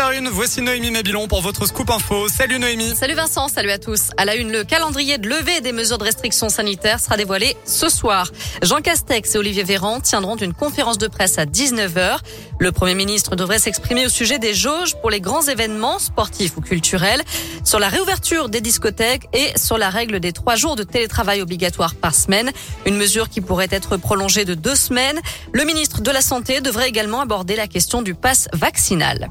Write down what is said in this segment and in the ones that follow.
7h01, voici Noémie Mabilon pour votre scoop info. Salut Noémie. Salut Vincent, salut à tous. À la une, le calendrier de levée des mesures de restriction sanitaire sera dévoilé ce soir. Jean Castex et Olivier Véran tiendront une conférence de presse à 19h. Le Premier ministre devrait s'exprimer au sujet des jauges pour les grands événements sportifs ou culturels, sur la réouverture des discothèques et sur la règle des trois jours de télétravail obligatoire par semaine. Une mesure qui pourrait être prolongée de deux semaines. Le ministre de la Santé devrait également aborder la question du pass vaccinal.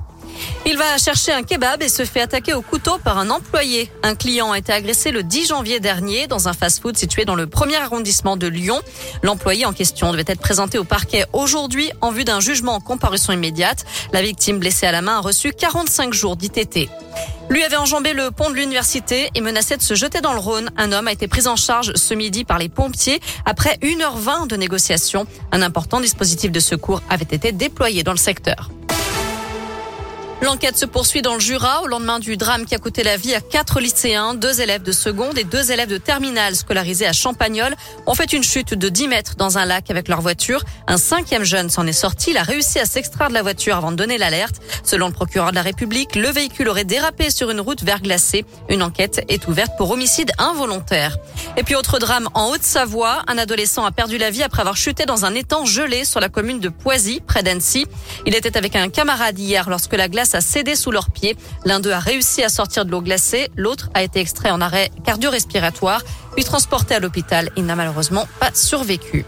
Il va chercher un kebab et se fait attaquer au couteau par un employé. Un client a été agressé le 10 janvier dernier dans un fast-food situé dans le premier arrondissement de Lyon. L'employé en question devait être présenté au parquet aujourd'hui en vue d'un jugement en comparution immédiate. La victime blessée à la main a reçu 45 jours d'ITT. Lui avait enjambé le pont de l'université et menaçait de se jeter dans le Rhône. Un homme a été pris en charge ce midi par les pompiers après 1h20 de négociations. Un important dispositif de secours avait été déployé dans le secteur. L'enquête se poursuit dans le Jura au lendemain du drame qui a coûté la vie à quatre lycéens, deux élèves de seconde et deux élèves de terminale scolarisés à Champagnol ont fait une chute de 10 mètres dans un lac avec leur voiture. Un cinquième jeune s'en est sorti. Il a réussi à s'extraire de la voiture avant de donner l'alerte. Selon le procureur de la République, le véhicule aurait dérapé sur une route verglacée. Une enquête est ouverte pour homicide involontaire. Et puis autre drame en Haute-Savoie. Un adolescent a perdu la vie après avoir chuté dans un étang gelé sur la commune de Poisy, près d'Annecy. Il était avec un camarade hier lorsque la glace a cédé sous leurs pieds. L'un d'eux a réussi à sortir de l'eau glacée, l'autre a été extrait en arrêt cardio-respiratoire, puis transporté à l'hôpital. Il n'a malheureusement pas survécu.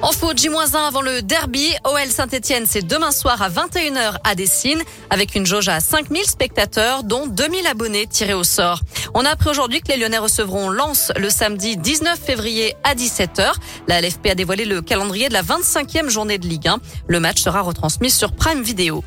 En foot, J-1 avant le derby. OL Saint-Etienne, c'est demain soir à 21h à Dessine, avec une jauge à 5000 spectateurs, dont 2000 abonnés tirés au sort. On a appris aujourd'hui que les Lyonnais recevront Lens le samedi 19 février à 17h. La LFP a dévoilé le calendrier de la 25e journée de Ligue 1. Le match sera retransmis sur Prime Video.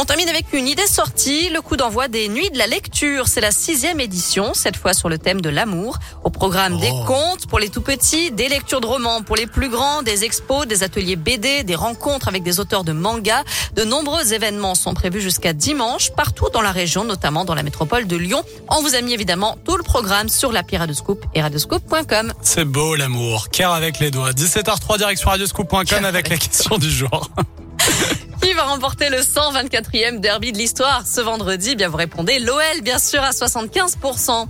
On termine avec une idée sortie, le coup d'envoi des Nuits de la lecture. C'est la sixième édition, cette fois sur le thème de l'amour. Au programme des Oh. contes pour les tout petits, des lectures de romans pour les plus grands, des expos, des ateliers BD, des rencontres avec des auteurs de manga. De nombreux événements sont prévus jusqu'à dimanche, partout dans la région, notamment dans la métropole de Lyon. On vous a mis évidemment tout le programme sur l'appli Radioscoop et radioscoop.com. C'est beau l'amour. Cœur avec les doigts. 17h03 direction radioscoop.com avec la question du jour. Va remporter le 124e derby de l'histoire ce vendredi Bien, vous répondez l'OL, bien sûr, à 75%.